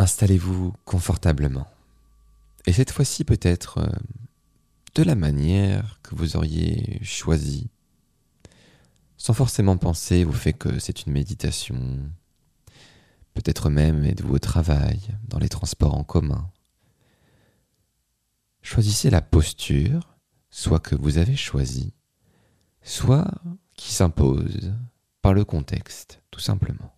Installez-vous confortablement. Et cette fois-ci peut-être euh, de la manière que vous auriez choisi, sans forcément penser au fait que c'est une méditation. Peut-être même êtes-vous au travail, dans les transports en commun. Choisissez la posture, soit que vous avez choisi, soit qui s'impose par le contexte, tout simplement.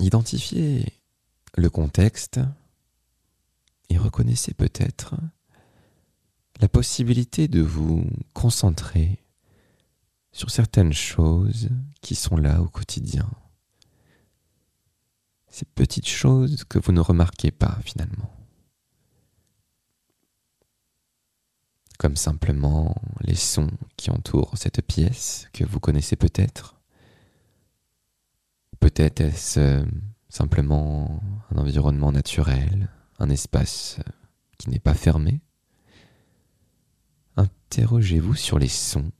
Identifiez le contexte et reconnaissez peut-être la possibilité de vous concentrer sur certaines choses qui sont là au quotidien. Ces petites choses que vous ne remarquez pas finalement. Comme simplement les sons qui entourent cette pièce que vous connaissez peut-être Peut-être est-ce euh, simplement un environnement naturel, un espace euh, qui n'est pas fermé? Interrogez-vous sur les sons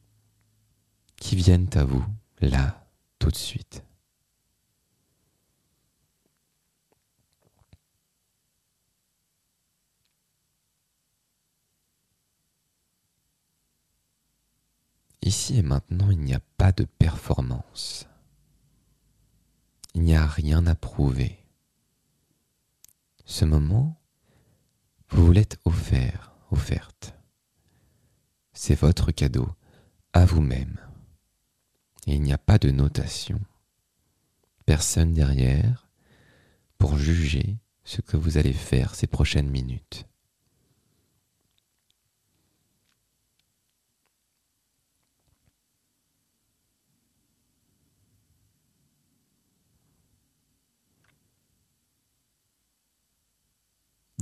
qui viennent à vous là, tout de suite. Ici et maintenant, il n'y a pas de performance il n'y a rien à prouver. Ce moment, vous vous l'êtes offert, offerte. C'est votre cadeau à vous-même. Et il n'y a pas de notation. Personne derrière pour juger ce que vous allez faire ces prochaines minutes.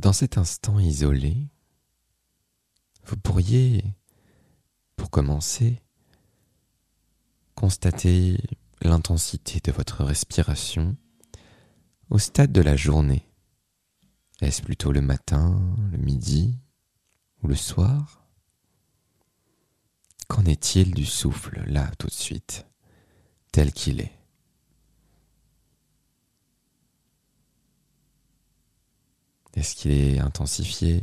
Dans cet instant isolé, vous pourriez, pour commencer, constater l'intensité de votre respiration au stade de la journée. Est-ce plutôt le matin, le midi ou le soir? Qu'en est-il du souffle là tout de suite, tel qu'il est? Est-ce qu'il est intensifié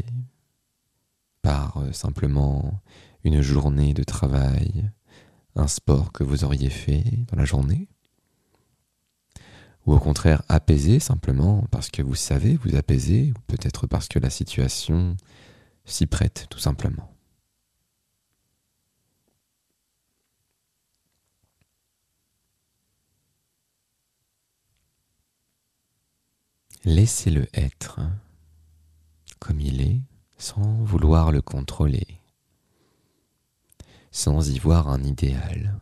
par euh, simplement une journée de travail, un sport que vous auriez fait dans la journée? Ou au contraire apaisé simplement parce que vous savez vous apaiser, ou peut-être parce que la situation s'y prête tout simplement? Laissez-le être comme il est sans vouloir le contrôler, sans y voir un idéal.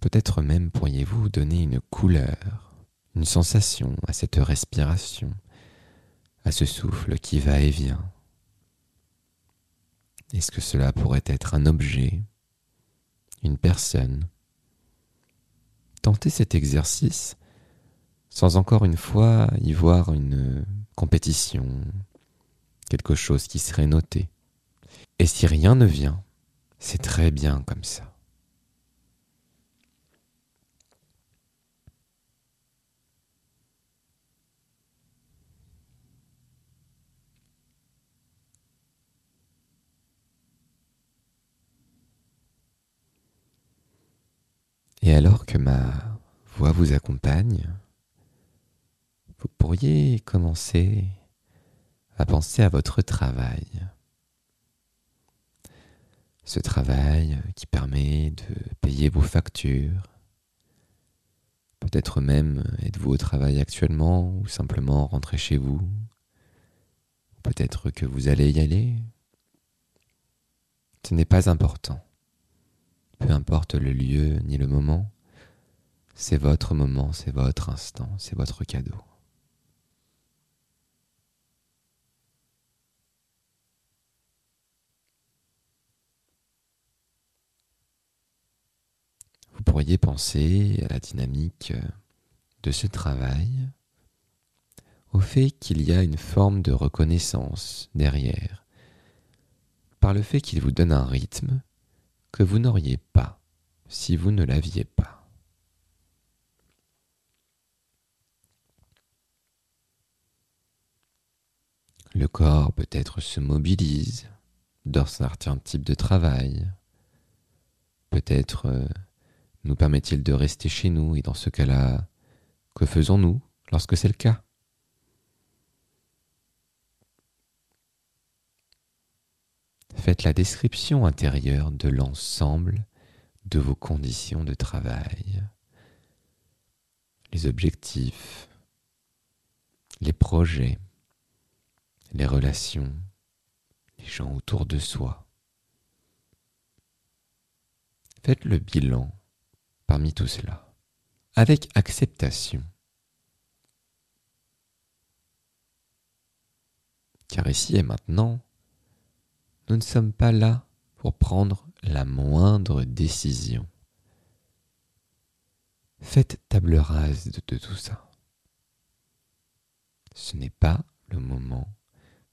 Peut-être même pourriez-vous donner une couleur, une sensation à cette respiration à ce souffle qui va et vient Est-ce que cela pourrait être un objet, une personne? Tentez cet exercice sans encore une fois y voir une compétition, quelque chose qui serait noté. Et si rien ne vient, c'est très bien comme ça. Et alors que ma voix vous accompagne, vous pourriez commencer à penser à votre travail. Ce travail qui permet de payer vos factures. Peut-être même êtes-vous au travail actuellement ou simplement rentrez chez vous. Peut-être que vous allez y aller. Ce n'est pas important peu importe le lieu ni le moment, c'est votre moment, c'est votre instant, c'est votre cadeau. Vous pourriez penser à la dynamique de ce travail, au fait qu'il y a une forme de reconnaissance derrière, par le fait qu'il vous donne un rythme, que vous n'auriez pas si vous ne l'aviez pas. Le corps peut-être se mobilise dans certain type de travail. Peut-être euh, nous permet-il de rester chez nous et dans ce cas-là, que faisons-nous lorsque c'est le cas? Faites la description intérieure de l'ensemble de vos conditions de travail, les objectifs, les projets, les relations, les gens autour de soi. Faites le bilan parmi tout cela, avec acceptation. Car ici et maintenant, nous ne sommes pas là pour prendre la moindre décision. Faites table rase de, tout ça. Ce n'est pas le moment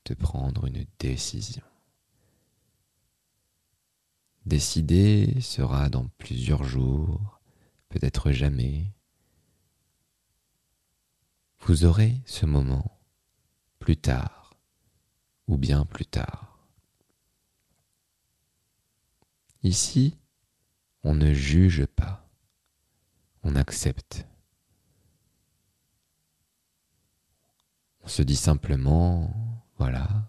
de prendre une décision. Décider sera dans plusieurs jours, peut-être jamais. Vous aurez ce moment plus tard ou bien plus tard. Ici, on ne juge pas, on accepte. On se dit simplement, voilà,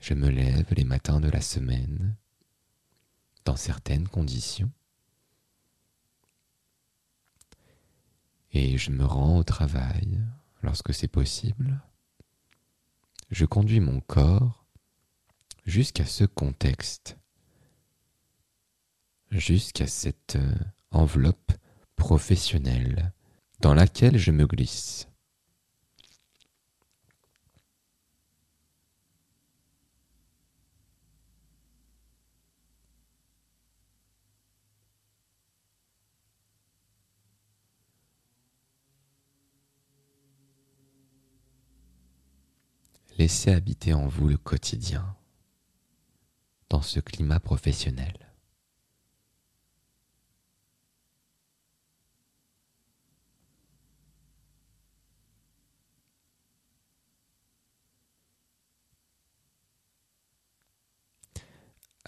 je me lève les matins de la semaine, dans certaines conditions, et je me rends au travail lorsque c'est possible. Je conduis mon corps jusqu'à ce contexte jusqu'à cette euh, enveloppe professionnelle dans laquelle je me glisse. Laissez habiter en vous le quotidien dans ce climat professionnel.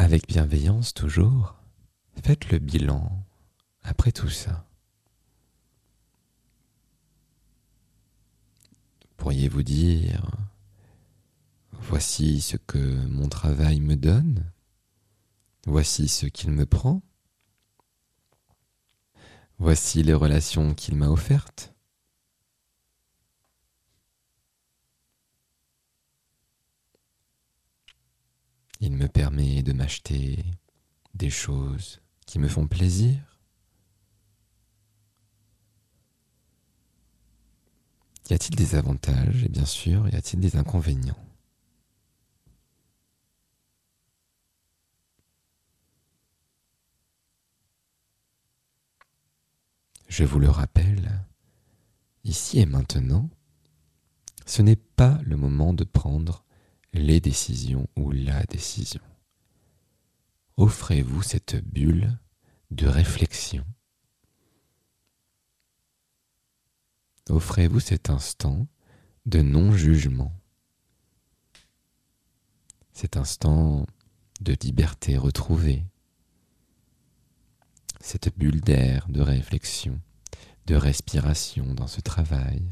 Avec bienveillance toujours, faites le bilan après tout ça. Pourriez-vous dire, voici ce que mon travail me donne, voici ce qu'il me prend, voici les relations qu'il m'a offertes, Il me permet de m'acheter des choses qui me font plaisir. Y a-t-il des avantages? Et bien sûr, y a-t-il des inconvénients? Je vous le rappelle, ici et maintenant, ce n'est pas le moment de prendre les décisions ou la décision. Offrez-vous cette bulle de réflexion. Offrez-vous cet instant de non-jugement. Cet instant de liberté retrouvée. Cette bulle d'air, de réflexion, de respiration dans ce travail.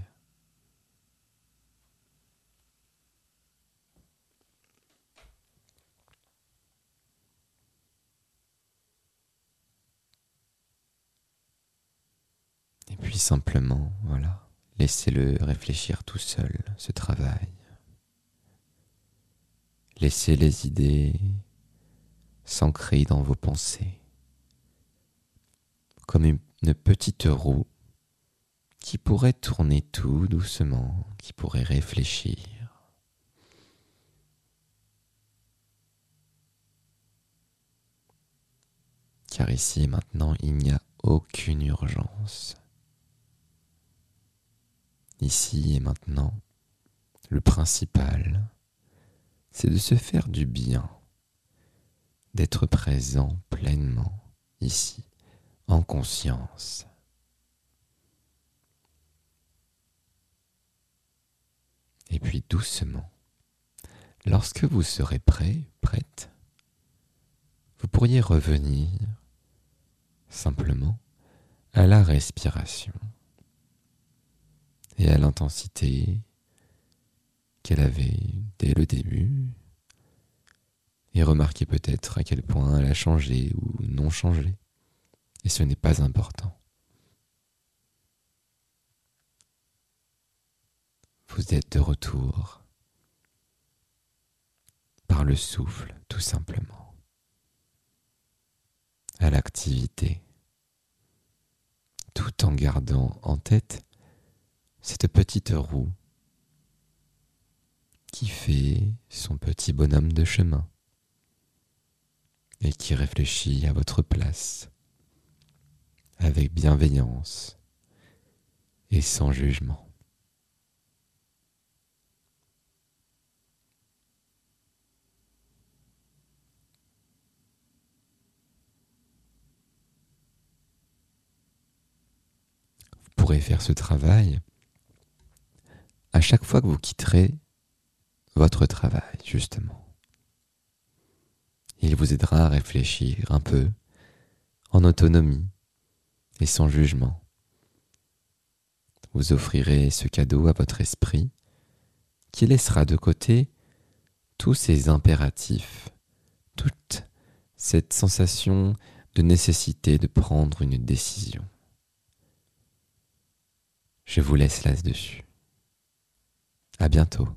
Et puis simplement, voilà, laissez-le réfléchir tout seul, ce travail. Laissez les idées s'ancrer dans vos pensées, comme une petite roue qui pourrait tourner tout doucement, qui pourrait réfléchir. car ici et maintenant, il n'y a aucune urgence. Ici et maintenant, le principal, c'est de se faire du bien, d'être présent pleinement ici, en conscience. Et puis doucement, lorsque vous serez prêt, prête, vous pourriez revenir simplement à la respiration et à l'intensité qu'elle avait dès le début et remarquer peut-être à quel point elle a changé ou non changé. Et ce n'est pas important. Vous êtes de retour par le souffle, tout simplement, à l'activité, tout en gardant en tête cette petite roue qui fait son petit bonhomme de chemin et qui réfléchit à votre place avec bienveillance et sans jugement. Vous pourrez faire ce travail à chaque fois que vous quitterez votre travail, justement. Il vous aidera à réfléchir un peu, en autonomie et sans jugement. Vous offrirez ce cadeau à votre esprit qui laissera de côté tous ces impératifs, toute cette sensation de nécessité de prendre une décision. Je vous laisse là-dessus. À bientôt.